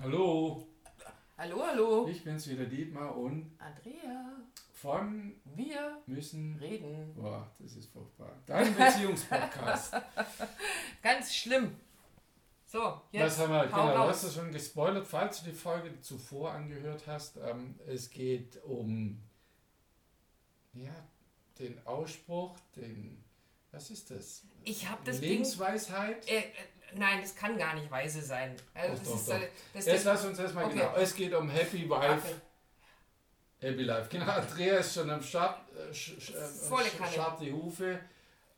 Hallo, Hallo, hallo. ich bin's wieder, Dietmar, und Andrea, von wir müssen. reden. Boah, das ist furchtbar. Dein Beziehungspodcast. Ganz schlimm. So, jetzt Was haben wir? Genau, du hast es schon gespoilert, falls du die Folge zuvor angehört hast. Ähm, es geht um ja, den Ausspruch, den. Was ist das? Ich habe das Ding. Lebensweisheit? Äh, äh, nein, das kann gar nicht weise sein. Also Doch, das doch, ist, doch. das Jetzt lass uns erstmal Okay. genau. Es geht um Happy Wife. Happy Life. Genau, Andrea ist schon am Start, äh, sch, äh, die Hufe.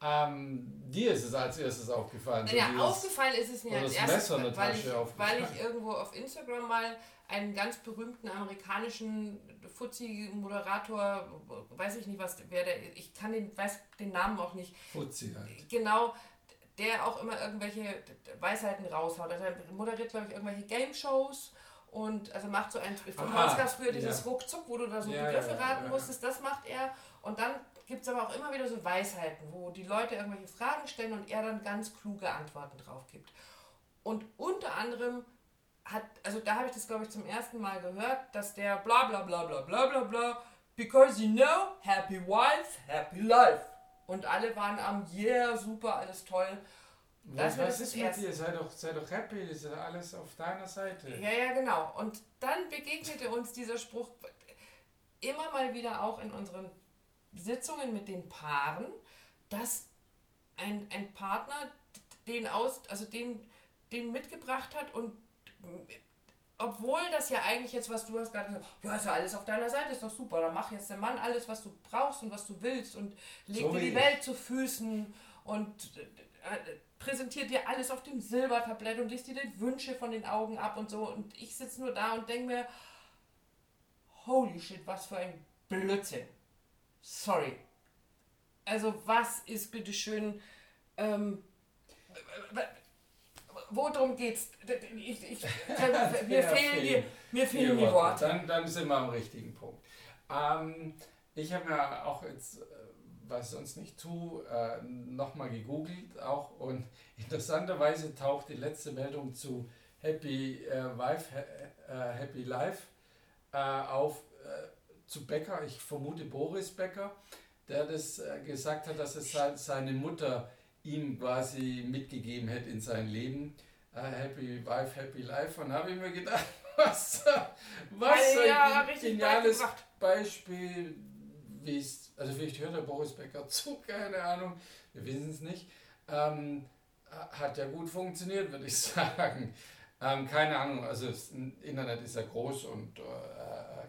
Ähm, dir ist es als erstes aufgefallen. so Ja, aufgefallen ist es mir als das erstes, weil ich, weil ich irgendwo auf Instagram mal einen ganz berühmten amerikanischen Fuzzi-Moderator, weiß ich nicht, was wer der ich kann den, weiß den Namen auch nicht, Fuzzi halt. genau, der auch immer irgendwelche Weisheiten raushaut. Also er moderiert, glaube ich, irgendwelche Game-Shows und also macht so ein, von uns gab es früher dieses ja. Ruckzuck, wo du da so Ja, Begriffe ja, raten musstest, das macht er. Und dann gibt es aber auch immer wieder so Weisheiten, wo die Leute irgendwelche Fragen stellen und er dann ganz kluge Antworten drauf gibt. Und unter anderem hat, also da habe ich das glaube ich zum ersten Mal gehört, dass der bla bla bla bla bla bla bla, because you know, happy wife, happy life. Und alle waren am yeah, super, alles toll. Das Was, ist mit dir? Sei doch, sei doch happy, ist alles auf deiner Seite. Ja, ja, genau. Und dann begegnete uns dieser Spruch immer mal wieder auch in unseren Sitzungen mit den Paaren, dass ein, ein Partner den aus, also den, den mitgebracht hat und obwohl das ja eigentlich jetzt, was du hast gerade gesagt, ja, ist ja alles auf deiner Seite, ist doch super, dann mach jetzt der Mann alles, was du brauchst und was du willst und leg So dir die ich. Welt zu Füßen und äh, präsentiert dir alles auf dem Silbertablett und liest dir die Wünsche von den Augen ab und so und ich sitze nur da und denke mir, holy shit, was für ein Blödsinn. Sorry. Also was ist bitteschön, ähm, worum geht's? Ich, ich, mir, Ja, fehlen die, mir fehlen die Worte. Dann, dann sind wir am richtigen Punkt. Ähm, ich habe ja auch jetzt, äh, was ich sonst nicht tue, äh, nochmal gegoogelt auch und interessanterweise taucht die letzte Meldung zu Happy äh, Wife, äh, Happy Life äh, auf äh, zu Becker, ich vermute Boris Becker, der das äh, gesagt hat, dass es se- seine Mutter ihm quasi mitgegeben hätte in sein Leben. Äh, happy Wife, Happy Life. Und habe ich mir gedacht, was, was Ja, ja, ein geniales. Beispiel, wie es, also vielleicht hört der Boris Becker zu, keine Ahnung, wir wissen es nicht. Ähm, hat ja gut funktioniert, würde ich sagen. Ähm, keine Ahnung, also das Internet ist ja groß und äh,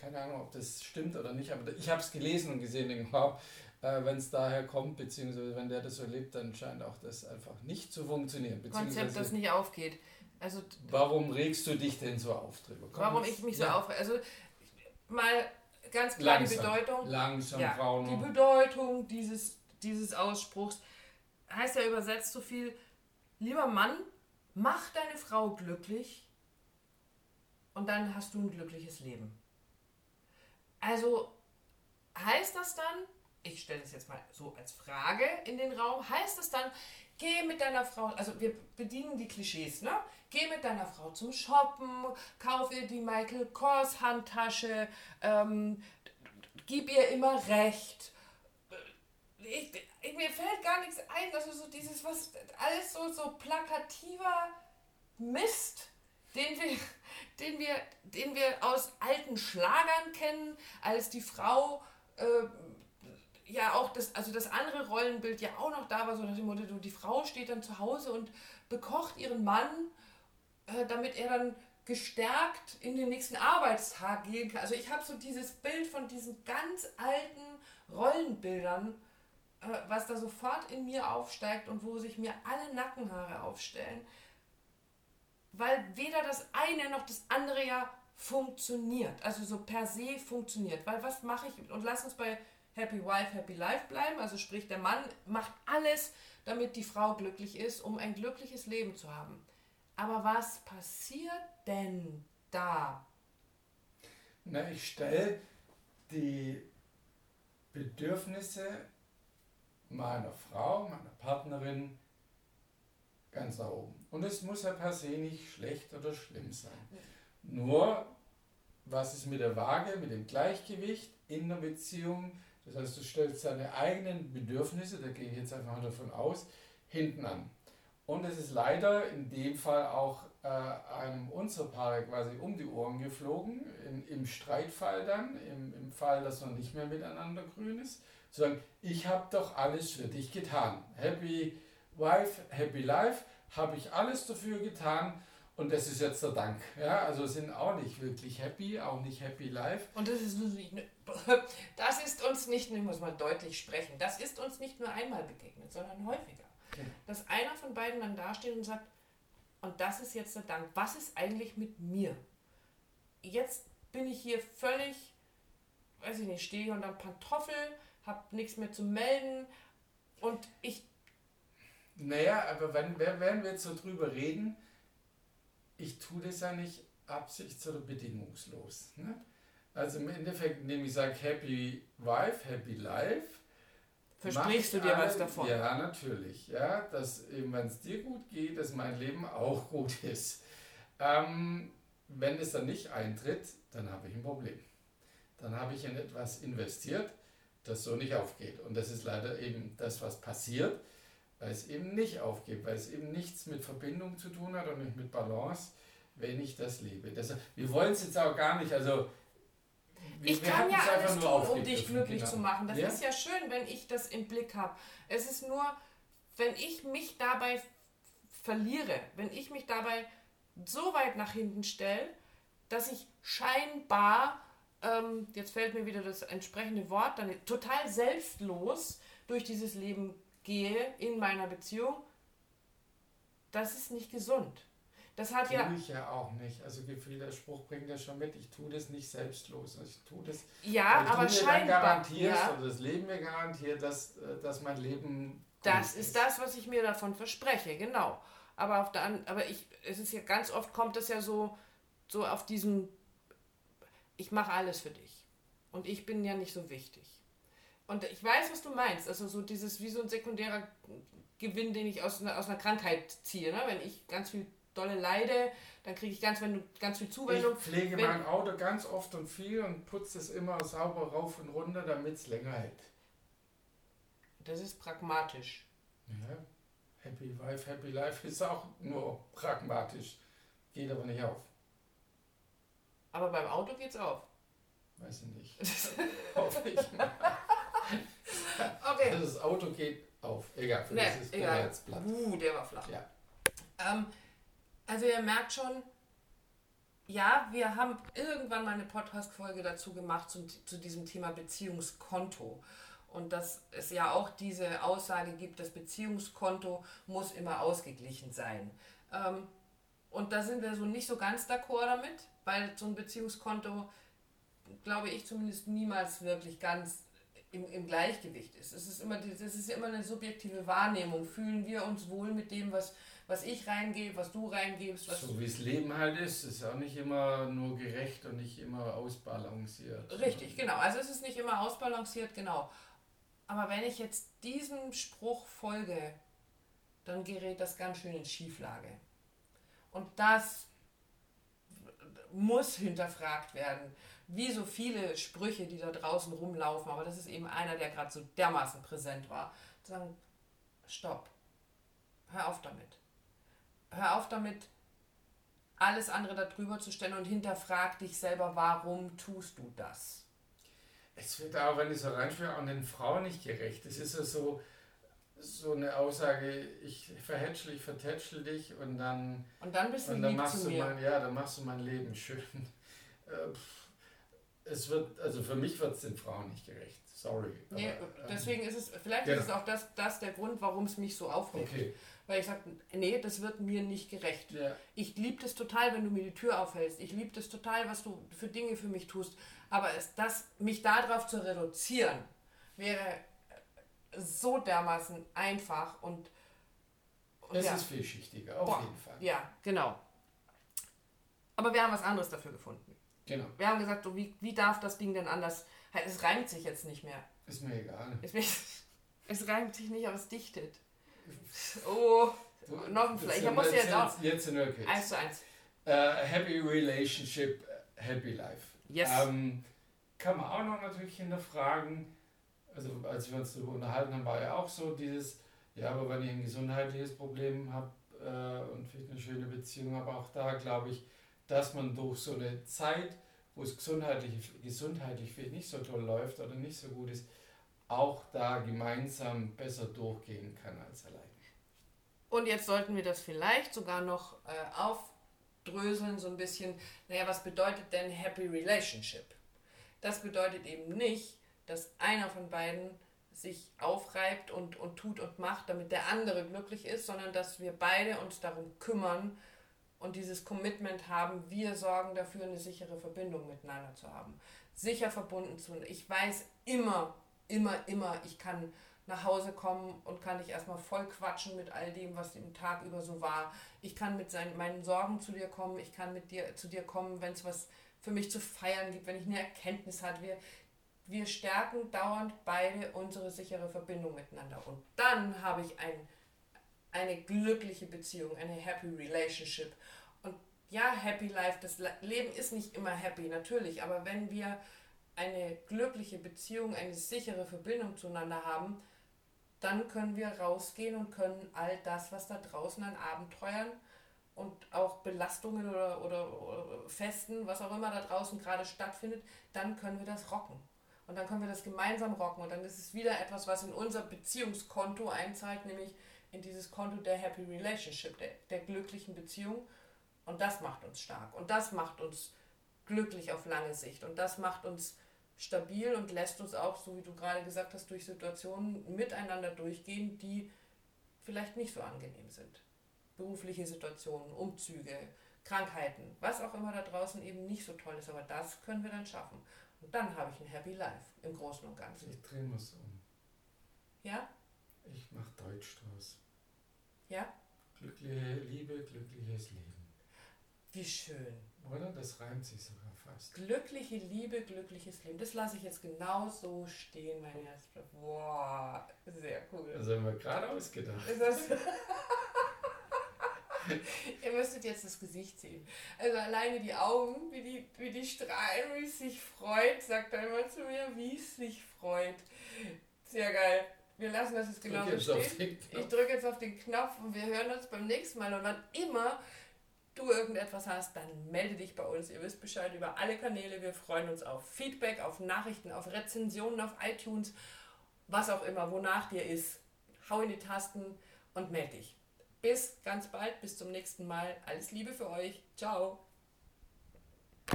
keine Ahnung, ob das stimmt oder nicht, aber ich habe es gelesen und gesehen, denke, wow, äh, wenn es daher kommt, beziehungsweise wenn der das so lebt, dann scheint auch das einfach nicht zu funktionieren. Konzept, das nicht aufgeht. Also warum regst du dich denn so auf drüber? Komm, warum ich mich so ja, aufrege. Also mal ganz klar die Langsam. Bedeutung. Langsam, Ja, Frauen. die Bedeutung dieses, dieses Ausspruchs heißt ja übersetzt so viel, lieber Mann, mach deine Frau glücklich und dann hast du ein glückliches Leben. Also heißt das dann, ich stelle das jetzt mal so als Frage in den Raum, heißt das dann, geh mit deiner Frau, also wir bedienen die Klischees, ne? Geh mit deiner Frau zum Shoppen, kauf ihr die Michael Kors Handtasche, ähm, gib ihr immer recht. Ich, ich, mir fällt gar nichts ein, also so dieses, was, alles so, so plakativer Mist, den wir, den wir, den wir aus alten Schlagern kennen, als die Frau äh, ja auch das, also das andere Rollenbild ja auch noch da war, so nach dem Motto, die Frau steht dann zu Hause und bekocht ihren Mann, äh, damit er dann gestärkt in den nächsten Arbeitstag gehen kann. Also ich habe so dieses Bild von diesen ganz alten Rollenbildern, äh, was da sofort in mir aufsteigt und wo sich mir alle Nackenhaare aufstellen, weil weder das eine noch das andere ja funktioniert, also so per se funktioniert. Weil was mache ich, und lass uns bei Happy Wife, Happy Life bleiben, also sprich der Mann macht alles, damit die Frau glücklich ist, um ein glückliches Leben zu haben. Aber was passiert denn da? Na, ich stelle die Bedürfnisse meiner Frau, meiner Partnerin ganz nach oben. Und es muss ja per se nicht schlecht oder schlimm sein. Nur, was ist mit der Waage, mit dem Gleichgewicht in der Beziehung? Das heißt, du stellst deine eigenen Bedürfnisse, da gehe ich jetzt einfach mal davon aus, hinten an. Und es ist leider in dem Fall auch äh, einem unserer Paare quasi um die Ohren geflogen, in, im Streitfall dann, im, im Fall, dass man nicht mehr miteinander grün ist, zu sagen, ich habe doch alles für dich getan. Happy Wife, Happy Life, habe ich alles dafür getan und das ist jetzt der Dank. Ja, also sind auch nicht wirklich happy, auch nicht happy life. Und das ist, das ist uns nicht, ich muss mal deutlich sprechen, das ist uns nicht nur einmal begegnet, sondern häufiger. Ja. Dass einer von beiden dann dasteht und sagt, und das ist jetzt der Dank, was ist eigentlich mit mir? Jetzt bin ich hier völlig, weiß ich nicht, stehe unter Pantoffel, habe nichts mehr zu melden und ich naja, aber wenn, wenn wir jetzt so drüber reden, ich tue das ja nicht absichts- oder bedingungslos. Ne? Also im Endeffekt, indem ich sage Happy Wife, Happy Life. Versprichst du dir alle, was davon? Ja, natürlich. Ja, dass eben, wenn es dir gut geht, dass mein Leben auch gut ist. Ähm, wenn es dann nicht eintritt, dann habe ich ein Problem. Dann habe ich in etwas investiert, das so nicht aufgeht. Und das ist leider eben das, was passiert weil es eben nicht aufgeht, weil es eben nichts mit Verbindung zu tun hat und nicht mit Balance, wenn ich das lebe. Deshalb, wir wollen es jetzt auch gar nicht, also wir, ich kann ja alles tun, um dich glücklich genau. zu machen. Das ja? ist ja schön, wenn ich das im Blick habe. Es ist nur, wenn ich mich dabei verliere, wenn ich mich dabei so weit nach hinten stelle, dass ich scheinbar, ähm, jetzt fällt mir wieder das entsprechende Wort, dann total selbstlos durch dieses Leben gehe in meiner Beziehung, das ist nicht gesund. Das hat tue ja. ich ja auch nicht. Also der Spruch bringt ja schon mit, ich tue das nicht selbstlos. Also ich tue das. Ja, aber du scheinbar. Mir garantierst, ja. oder das Leben mir garantiert, dass, äh, dass mein Leben. Das ist, ist das, was ich mir davon verspreche, genau. Aber auf der aber ich, es ist ja ganz oft kommt es ja so, so auf diesem, ich mache alles für dich. Und ich bin ja nicht so wichtig. Und ich weiß, was du meinst. Also so dieses, wie so ein sekundärer Gewinn, den ich aus einer, aus einer Krankheit ziehe. Ne? Wenn ich ganz viel dolle leide, dann kriege ich ganz, wenn du ganz viel Zuwendung. Ich pflege wenn, mein Auto ganz oft und viel und putze es immer sauber rauf und runter, damit es länger hält. Das ist pragmatisch. Ja. Happy Wife, Happy Life ist auch nur pragmatisch. Geht aber nicht auf. Aber beim Auto geht's auf. Weiß ich nicht. Hoffe ich mal. Okay. Also das Auto geht auf. Egal, für nee, das ist egal. jetzt platt. Uh, der war flach. Ja. Ähm, also ihr merkt schon, ja, wir haben irgendwann mal eine Podcast-Folge dazu gemacht zu, zu diesem Thema Beziehungskonto. Und dass es ja auch diese Aussage gibt, das Beziehungskonto muss immer ausgeglichen sein. Ähm, und da sind wir so nicht so ganz d'accord damit, weil so ein Beziehungskonto, glaube ich zumindest, niemals wirklich ganz im, im Gleichgewicht ist. Es ist immer, das ist immer eine subjektive Wahrnehmung. Fühlen wir uns wohl mit dem, was, was ich reingebe, was du reingibst? Was so wie es Leben halt ist, ist auch nicht immer nur gerecht und nicht immer ausbalanciert. Richtig, genau. Also es ist nicht immer ausbalanciert, genau. Aber wenn ich jetzt diesem Spruch folge, dann gerät das ganz schön in Schieflage. Und das muss hinterfragt werden wie so viele Sprüche, die da draußen rumlaufen, aber das ist eben einer, der gerade so dermaßen präsent war. Zu sagen, stopp, hör auf damit. Hör auf damit, alles andere darüber zu stellen und hinterfrag dich selber, warum tust du das? Es wird auch, wenn ich so reinspüre, an den Frauen nicht gerecht. Es ist ja so, so eine Aussage, ich verhätschel, ich vertätschel dich und dann, und dann bist du und dann machst du mein, Ja, dann machst du mein Leben schön. Äh, es wird, also für mich wird es den Frauen nicht gerecht. Sorry. Nee, aber, ähm, deswegen ist es, vielleicht ja. ist es auch das, das der Grund, warum es mich so aufregt. Okay. Weil ich sage, nee, das wird mir nicht gerecht. Ja. Ich liebe das total, wenn du mir die Tür aufhältst. Ich liebe das total, was du für Dinge für mich tust. Aber es, das, mich darauf zu reduzieren, wäre so dermaßen einfach und. es ja. ist vielschichtiger, auf Boah, jeden Fall. Ja, genau. Aber wir haben was anderes dafür gefunden. Genau. Wir haben gesagt, so, wie, wie darf das Ding denn anders? Es reimt sich jetzt nicht mehr. Ist mir egal. Es, es reimt sich nicht, aber es dichtet. Oh, du, noch ein Vielleicht. Ich muss jetzt auch. Jetzt in okay. Eins zu eins. Äh, happy Relationship, Happy Life. Yes. Ähm, kann man auch noch natürlich hinterfragen. Also als wir uns darüber unterhalten haben, war ja auch so dieses, ja, aber wenn ich ein gesundheitliches Problem habe äh, und vielleicht eine schöne Beziehung habe, auch da glaube ich, dass man durch so eine Zeit, wo es gesundheitlich, gesundheitlich vielleicht nicht so toll läuft oder nicht so gut ist, auch da gemeinsam besser durchgehen kann als allein. Und jetzt sollten wir das vielleicht sogar noch äh, aufdröseln, so ein bisschen. Naja, was bedeutet denn Happy Relationship? Das bedeutet eben nicht, dass einer von beiden sich aufreibt und, und tut und macht, damit der andere glücklich ist, sondern dass wir beide uns darum kümmern und dieses Commitment haben, wir sorgen dafür, eine sichere Verbindung miteinander zu haben. Sicher verbunden zu. Ich weiß immer, immer, immer, ich kann nach Hause kommen und kann dich erstmal voll quatschen mit all dem, was im Tag über so war. Ich kann mit seinen, meinen Sorgen zu dir kommen, ich kann mit dir zu dir kommen, wenn es was für mich zu feiern gibt, wenn ich eine Erkenntnis habe. Wir, wir stärken dauernd beide unsere sichere Verbindung miteinander. Und dann habe ich ein, eine glückliche Beziehung, eine happy relationship. Und ja, happy life, das Leben ist nicht immer happy, natürlich, aber wenn wir eine glückliche Beziehung, eine sichere Verbindung zueinander haben, dann können wir rausgehen und können all das, was da draußen an Abenteuern und auch Belastungen oder, oder, oder Festen, was auch immer da draußen gerade stattfindet, dann können wir das rocken. Und dann können wir das gemeinsam rocken. Und dann ist es wieder etwas, was in unser Beziehungskonto einzahlt, nämlich in dieses Konto der Happy Relationship, der, der glücklichen Beziehung. Und das macht uns stark. Und das macht uns glücklich auf lange Sicht. Und das macht uns stabil und lässt uns auch, so wie du gerade gesagt hast, durch Situationen miteinander durchgehen, die vielleicht nicht so angenehm sind. Berufliche Situationen, Umzüge, Krankheiten, was auch immer da draußen eben nicht so toll ist, aber das können wir dann schaffen. Und dann habe ich ein Happy Life im Großen und Ganzen. Ich drehe mal so um. Ja? Ich mache Deutsch draus. Ja? Glückliche Liebe, glückliches Leben. Wie schön. Oder? Das reimt sich sogar fast. Glückliche Liebe, glückliches Leben. Das lasse ich jetzt genau so stehen, mein Herz. Boah, sehr cool. Das haben wir gerade ausgedacht. Ihr müsstet jetzt das Gesicht sehen. Also alleine die Augen, wie die, wie die strahlen, wie es sich freut, sagt er immer zu mir, wie es sich freut. Sehr geil. Wir lassen das jetzt genau so stehen. Ich drücke jetzt auf den Knopf und wir hören uns beim nächsten Mal. Und wann immer du irgendetwas hast, dann melde dich bei uns. Ihr wisst Bescheid über alle Kanäle. Wir freuen uns auf Feedback, auf Nachrichten, auf Rezensionen, auf iTunes, was auch immer, wonach dir ist. Hau in die Tasten und melde dich. Bis ganz bald, bis zum nächsten Mal. Alles Liebe für euch. Ciao.